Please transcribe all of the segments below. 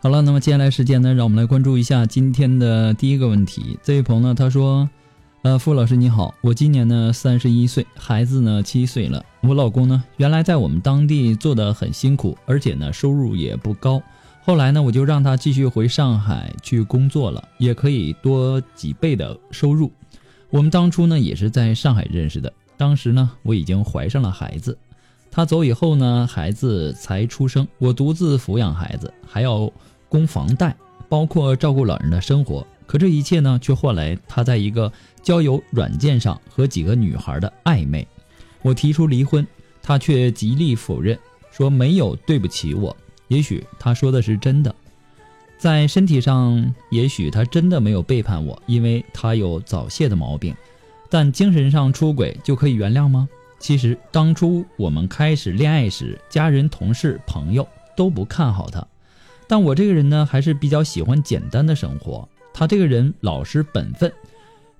好了，那么接下来时间呢，让我们来关注一下今天的第一个问题。这位朋友呢，他说：“呃，傅老师你好，我今年呢三十一岁，孩子呢七岁了。我老公呢，原来在我们当地做的很辛苦，而且呢收入也不高。后来呢，我就让他继续回上海去工作了，也可以多几倍的收入。我们当初呢也是在上海认识的，当时呢我已经怀上了孩子。他走以后呢，孩子才出生，我独自抚养孩子，还要。”供房贷，包括照顾老人的生活，可这一切呢，却换来他在一个交友软件上和几个女孩的暧昧。我提出离婚，他却极力否认，说没有对不起我。也许他说的是真的，在身体上，也许他真的没有背叛我，因为他有早泄的毛病。但精神上出轨就可以原谅吗？其实当初我们开始恋爱时，家人、同事、朋友都不看好他。但我这个人呢，还是比较喜欢简单的生活。他这个人老实本分，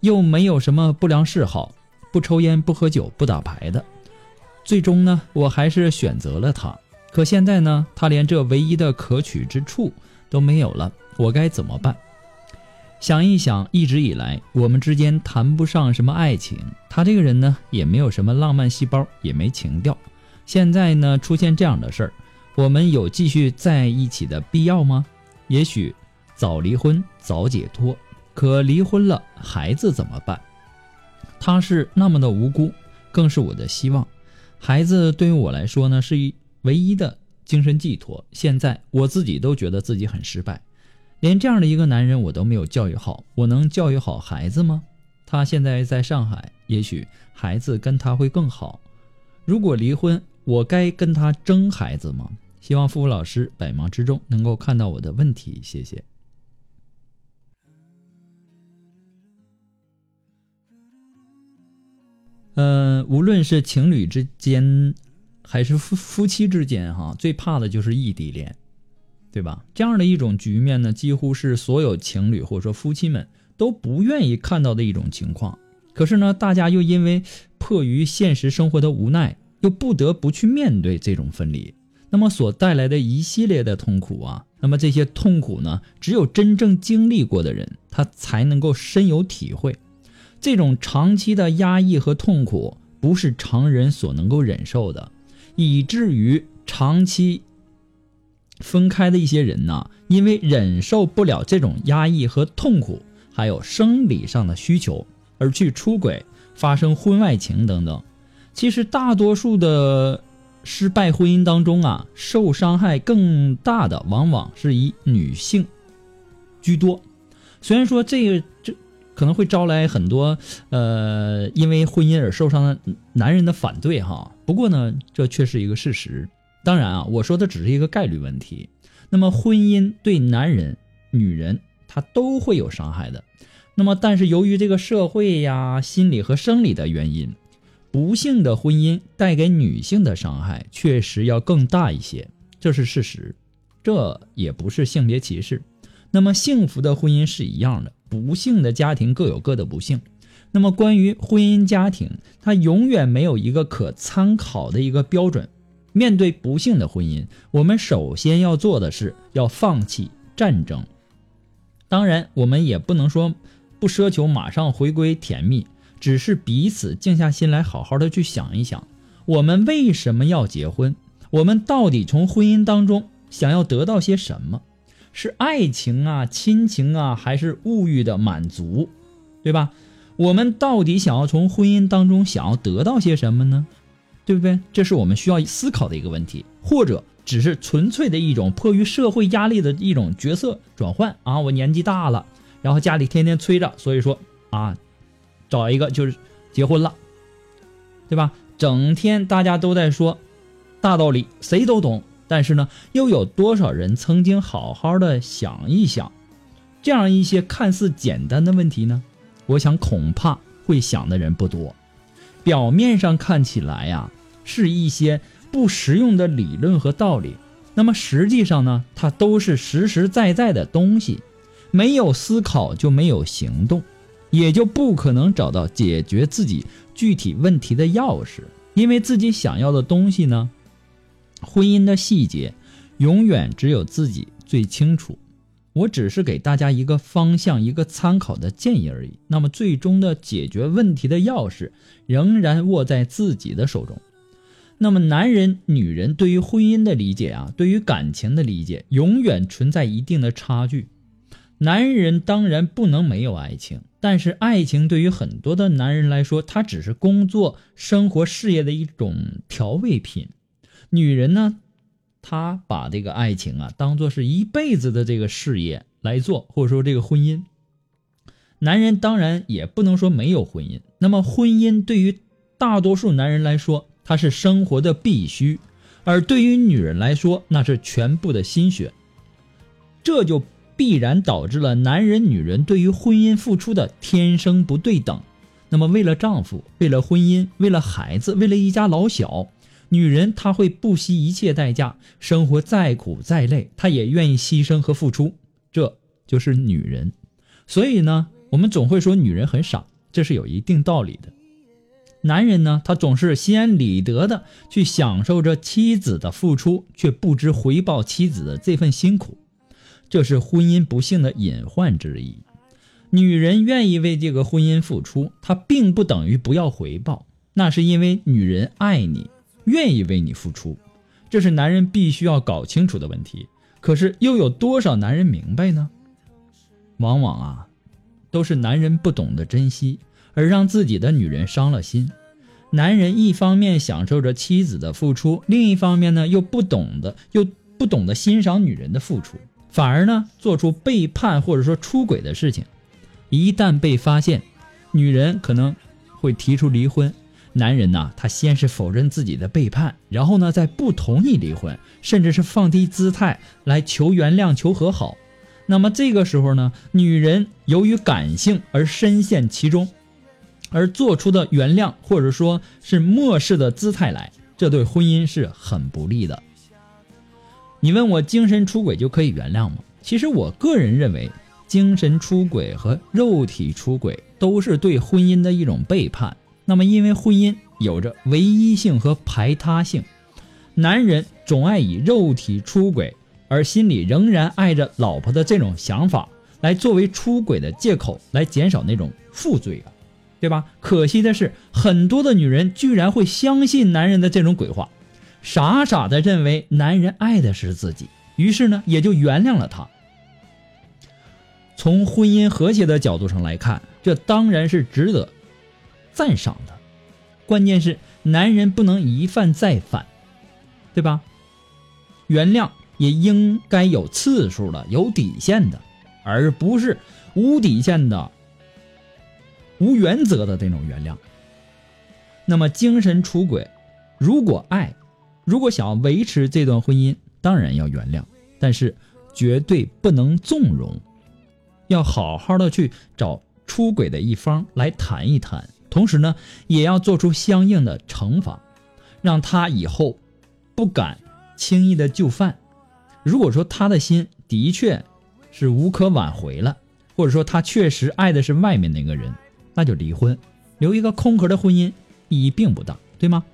又没有什么不良嗜好，不抽烟、不喝酒、不打牌的。最终呢，我还是选择了他。可现在呢，他连这唯一的可取之处都没有了，我该怎么办？想一想，一直以来我们之间谈不上什么爱情，他这个人呢，也没有什么浪漫细胞，也没情调。现在呢，出现这样的事儿。我们有继续在一起的必要吗？也许早离婚早解脱，可离婚了孩子怎么办？他是那么的无辜，更是我的希望。孩子对于我来说呢，是一唯一的精神寄托。现在我自己都觉得自己很失败，连这样的一个男人我都没有教育好，我能教育好孩子吗？他现在在上海，也许孩子跟他会更好。如果离婚，我该跟他争孩子吗？希望付付老师百忙之中能够看到我的问题，谢谢。嗯，无论是情侣之间，还是夫夫妻之间，哈，最怕的就是异地恋，对吧？这样的一种局面呢，几乎是所有情侣或者说夫妻们都不愿意看到的一种情况。可是呢，大家又因为迫于现实生活的无奈，又不得不去面对这种分离。那么所带来的一系列的痛苦啊，那么这些痛苦呢，只有真正经历过的人，他才能够深有体会。这种长期的压抑和痛苦，不是常人所能够忍受的，以至于长期分开的一些人呢，因为忍受不了这种压抑和痛苦，还有生理上的需求，而去出轨、发生婚外情等等。其实大多数的。失败婚姻当中啊，受伤害更大的往往是以女性居多。虽然说这个这可能会招来很多呃因为婚姻而受伤的男人的反对哈，不过呢，这却是一个事实。当然啊，我说的只是一个概率问题。那么婚姻对男人、女人他都会有伤害的。那么但是由于这个社会呀、心理和生理的原因。不幸的婚姻带给女性的伤害确实要更大一些，这是事实，这也不是性别歧视。那么幸福的婚姻是一样的，不幸的家庭各有各的不幸。那么关于婚姻家庭，它永远没有一个可参考的一个标准。面对不幸的婚姻，我们首先要做的是要放弃战争。当然，我们也不能说不奢求马上回归甜蜜。只是彼此静下心来，好好的去想一想，我们为什么要结婚？我们到底从婚姻当中想要得到些什么？是爱情啊、亲情啊，还是物欲的满足？对吧？我们到底想要从婚姻当中想要得到些什么呢？对不对？这是我们需要思考的一个问题，或者只是纯粹的一种迫于社会压力的一种角色转换啊？我年纪大了，然后家里天天催着，所以说啊。找一个就是结婚了，对吧？整天大家都在说大道理，谁都懂，但是呢，又有多少人曾经好好的想一想这样一些看似简单的问题呢？我想恐怕会想的人不多。表面上看起来呀，是一些不实用的理论和道理，那么实际上呢，它都是实实在在的东西。没有思考就没有行动。也就不可能找到解决自己具体问题的钥匙，因为自己想要的东西呢，婚姻的细节永远只有自己最清楚。我只是给大家一个方向、一个参考的建议而已。那么，最终的解决问题的钥匙仍然握在自己的手中。那么，男人、女人对于婚姻的理解啊，对于感情的理解，永远存在一定的差距。男人当然不能没有爱情，但是爱情对于很多的男人来说，它只是工作、生活、事业的一种调味品。女人呢，她把这个爱情啊当做是一辈子的这个事业来做，或者说这个婚姻。男人当然也不能说没有婚姻，那么婚姻对于大多数男人来说，它是生活的必须；而对于女人来说，那是全部的心血。这就。必然导致了男人、女人对于婚姻付出的天生不对等。那么，为了丈夫，为了婚姻，为了孩子，为了一家老小，女人她会不惜一切代价，生活再苦再累，她也愿意牺牲和付出。这就是女人。所以呢，我们总会说女人很傻，这是有一定道理的。男人呢，他总是心安理得的去享受着妻子的付出，却不知回报妻子的这份辛苦。这是婚姻不幸的隐患之一。女人愿意为这个婚姻付出，她并不等于不要回报，那是因为女人爱你，愿意为你付出，这是男人必须要搞清楚的问题。可是又有多少男人明白呢？往往啊，都是男人不懂得珍惜，而让自己的女人伤了心。男人一方面享受着妻子的付出，另一方面呢，又不懂得又不懂得欣赏女人的付出。反而呢，做出背叛或者说出轨的事情，一旦被发现，女人可能会提出离婚。男人呢，他先是否认自己的背叛，然后呢，再不同意离婚，甚至是放低姿态来求原谅、求和好。那么这个时候呢，女人由于感性而深陷其中，而做出的原谅或者说是漠视的姿态来，这对婚姻是很不利的。你问我精神出轨就可以原谅吗？其实我个人认为，精神出轨和肉体出轨都是对婚姻的一种背叛。那么，因为婚姻有着唯一性和排他性，男人总爱以肉体出轨而心里仍然爱着老婆的这种想法，来作为出轨的借口，来减少那种负罪感，对吧？可惜的是，很多的女人居然会相信男人的这种鬼话。傻傻的认为男人爱的是自己，于是呢也就原谅了他。从婚姻和谐的角度上来看，这当然是值得赞赏的。关键是男人不能一犯再犯，对吧？原谅也应该有次数的、有底线的，而不是无底线的、无原则的这种原谅。那么精神出轨，如果爱。如果想要维持这段婚姻，当然要原谅，但是绝对不能纵容，要好好的去找出轨的一方来谈一谈，同时呢，也要做出相应的惩罚，让他以后不敢轻易的就范。如果说他的心的确是无可挽回了，或者说他确实爱的是外面那个人，那就离婚，留一个空壳的婚姻意义并不大，对吗？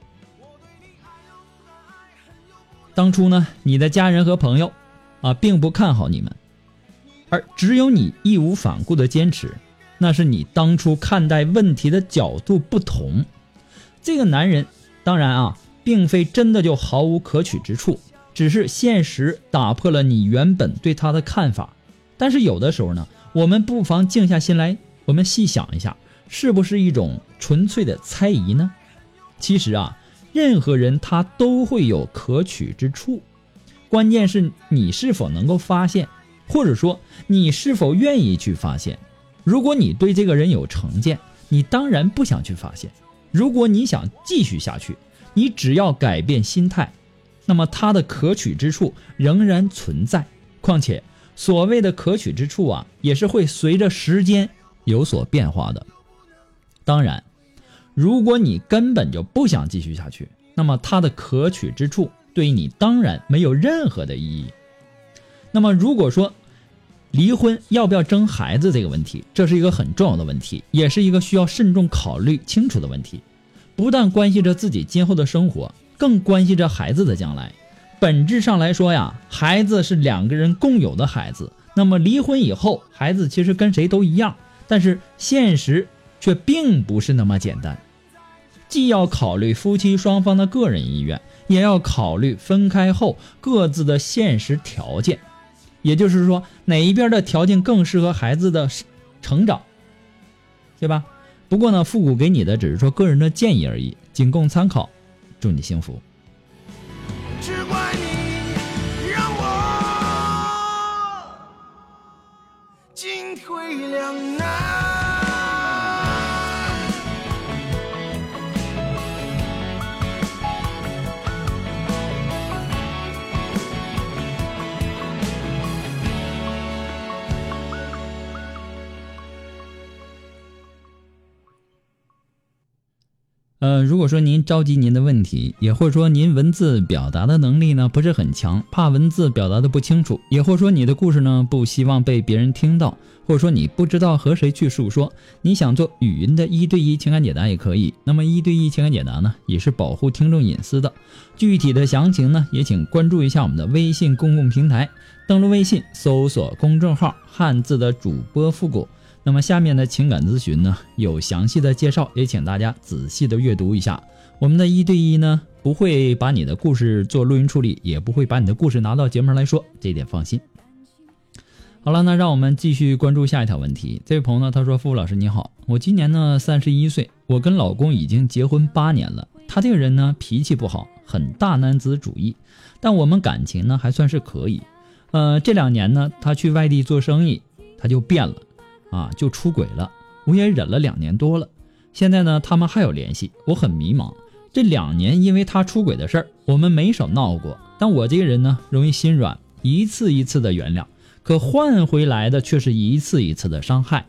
当初呢，你的家人和朋友啊，并不看好你们，而只有你义无反顾的坚持，那是你当初看待问题的角度不同。这个男人当然啊，并非真的就毫无可取之处，只是现实打破了你原本对他的看法。但是有的时候呢，我们不妨静下心来，我们细想一下，是不是一种纯粹的猜疑呢？其实啊。任何人他都会有可取之处，关键是你是否能够发现，或者说你是否愿意去发现。如果你对这个人有成见，你当然不想去发现；如果你想继续下去，你只要改变心态，那么他的可取之处仍然存在。况且所谓的可取之处啊，也是会随着时间有所变化的。当然。如果你根本就不想继续下去，那么它的可取之处对于你当然没有任何的意义。那么如果说离婚要不要争孩子这个问题，这是一个很重要的问题，也是一个需要慎重考虑清楚的问题，不但关系着自己今后的生活，更关系着孩子的将来。本质上来说呀，孩子是两个人共有的孩子，那么离婚以后，孩子其实跟谁都一样，但是现实。却并不是那么简单，既要考虑夫妻双方的个人意愿，也要考虑分开后各自的现实条件。也就是说，哪一边的条件更适合孩子的成长，对吧？不过呢，复古给你的只是说个人的建议而已，仅供参考。祝你幸福。只怪你让我进退两难。呃，如果说您着急您的问题，也或者说您文字表达的能力呢不是很强，怕文字表达的不清楚，也或者说你的故事呢不希望被别人听到，或者说你不知道和谁去诉说，你想做语音的一对一情感解答也可以。那么一对一情感解答呢，也是保护听众隐私的。具体的详情呢，也请关注一下我们的微信公共平台，登录微信搜索公众号“汉字的主播复古”。那么下面的情感咨询呢，有详细的介绍，也请大家仔细的阅读一下。我们的一对一呢，不会把你的故事做录音处理，也不会把你的故事拿到节目来说，这点放心。好了，那让我们继续关注下一条问题。这位朋友呢，他说：“付老师你好，我今年呢三十一岁，我跟老公已经结婚八年了。他这个人呢脾气不好，很大男子主义，但我们感情呢还算是可以。呃，这两年呢，他去外地做生意，他就变了。”啊，就出轨了，我也忍了两年多了。现在呢，他们还有联系，我很迷茫。这两年因为他出轨的事儿，我们没少闹过。但我这个人呢，容易心软，一次一次的原谅，可换回来的却是一次一次的伤害。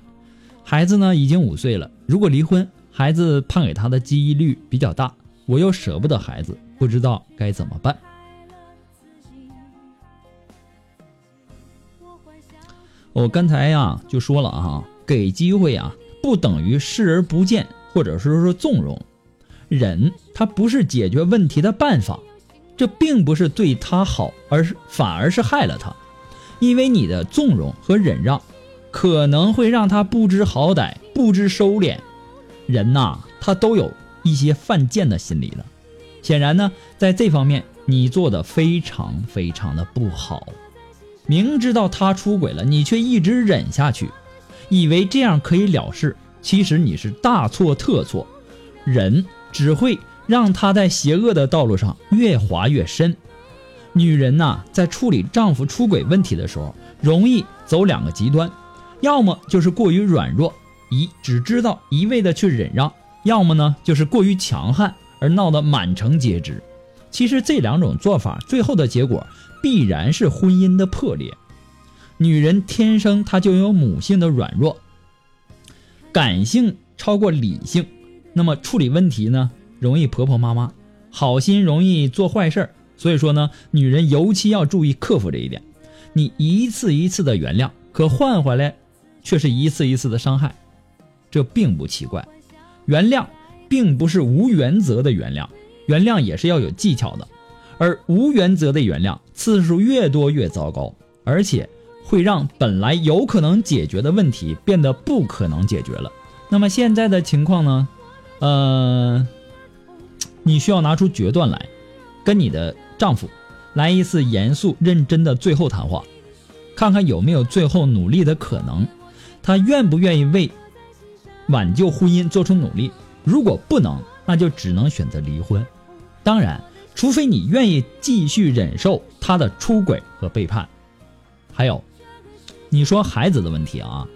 孩子呢，已经五岁了，如果离婚，孩子判给他的几率比较大，我又舍不得孩子，不知道该怎么办。我刚才呀就说了哈，给机会啊不等于视而不见，或者是说纵容。忍，它不是解决问题的办法，这并不是对他好，而是反而是害了他。因为你的纵容和忍让，可能会让他不知好歹，不知收敛。人呐，他都有一些犯贱的心理的。显然呢，在这方面你做的非常非常的不好。明知道他出轨了，你却一直忍下去，以为这样可以了事。其实你是大错特错，忍只会让他在邪恶的道路上越滑越深。女人呐，在处理丈夫出轨问题的时候，容易走两个极端，要么就是过于软弱，一只知道一味的去忍让；要么呢，就是过于强悍，而闹得满城皆知。其实这两种做法，最后的结果。必然是婚姻的破裂。女人天生她就有母性的软弱，感性超过理性，那么处理问题呢，容易婆婆妈妈，好心容易做坏事儿。所以说呢，女人尤其要注意克服这一点。你一次一次的原谅，可换回来却是一次一次的伤害，这并不奇怪。原谅并不是无原则的原谅，原谅也是要有技巧的。而无原则的原谅次数越多越糟糕，而且会让本来有可能解决的问题变得不可能解决了。那么现在的情况呢？呃，你需要拿出决断来，跟你的丈夫来一次严肃认真的最后谈话，看看有没有最后努力的可能，他愿不愿意为挽救婚姻做出努力？如果不能，那就只能选择离婚。当然。除非你愿意继续忍受他的出轨和背叛，还有，你说孩子的问题啊，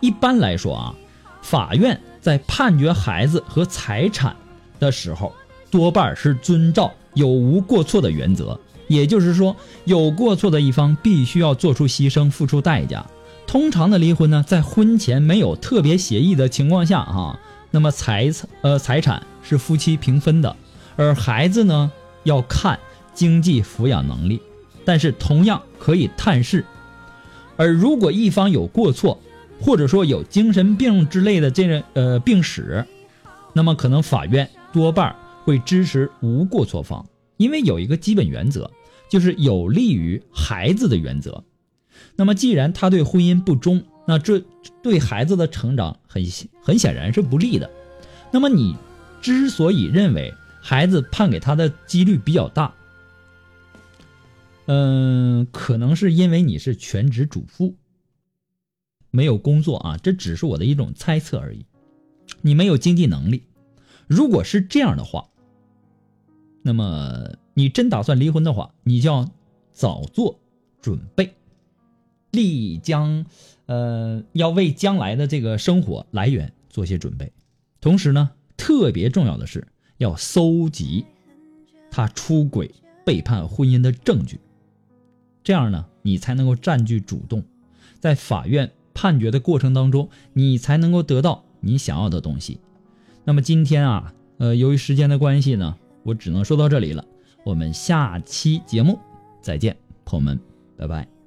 一般来说啊，法院在判决孩子和财产的时候，多半是遵照有无过错的原则，也就是说，有过错的一方必须要做出牺牲，付出代价。通常的离婚呢，在婚前没有特别协议的情况下哈，那么财产呃财产是夫妻平分的，而孩子呢。要看经济抚养能力，但是同样可以探视。而如果一方有过错，或者说有精神病之类的这个呃病史，那么可能法院多半会支持无过错方，因为有一个基本原则，就是有利于孩子的原则。那么既然他对婚姻不忠，那这对孩子的成长很很显然是不利的。那么你之所以认为，孩子判给他的几率比较大，嗯，可能是因为你是全职主妇，没有工作啊，这只是我的一种猜测而已。你没有经济能力，如果是这样的话，那么你真打算离婚的话，你就要早做准备，立将，呃，要为将来的这个生活来源做些准备。同时呢，特别重要的是。要搜集他出轨、背叛婚姻的证据，这样呢，你才能够占据主动，在法院判决的过程当中，你才能够得到你想要的东西。那么今天啊，呃，由于时间的关系呢，我只能说到这里了。我们下期节目再见，朋友们，拜拜。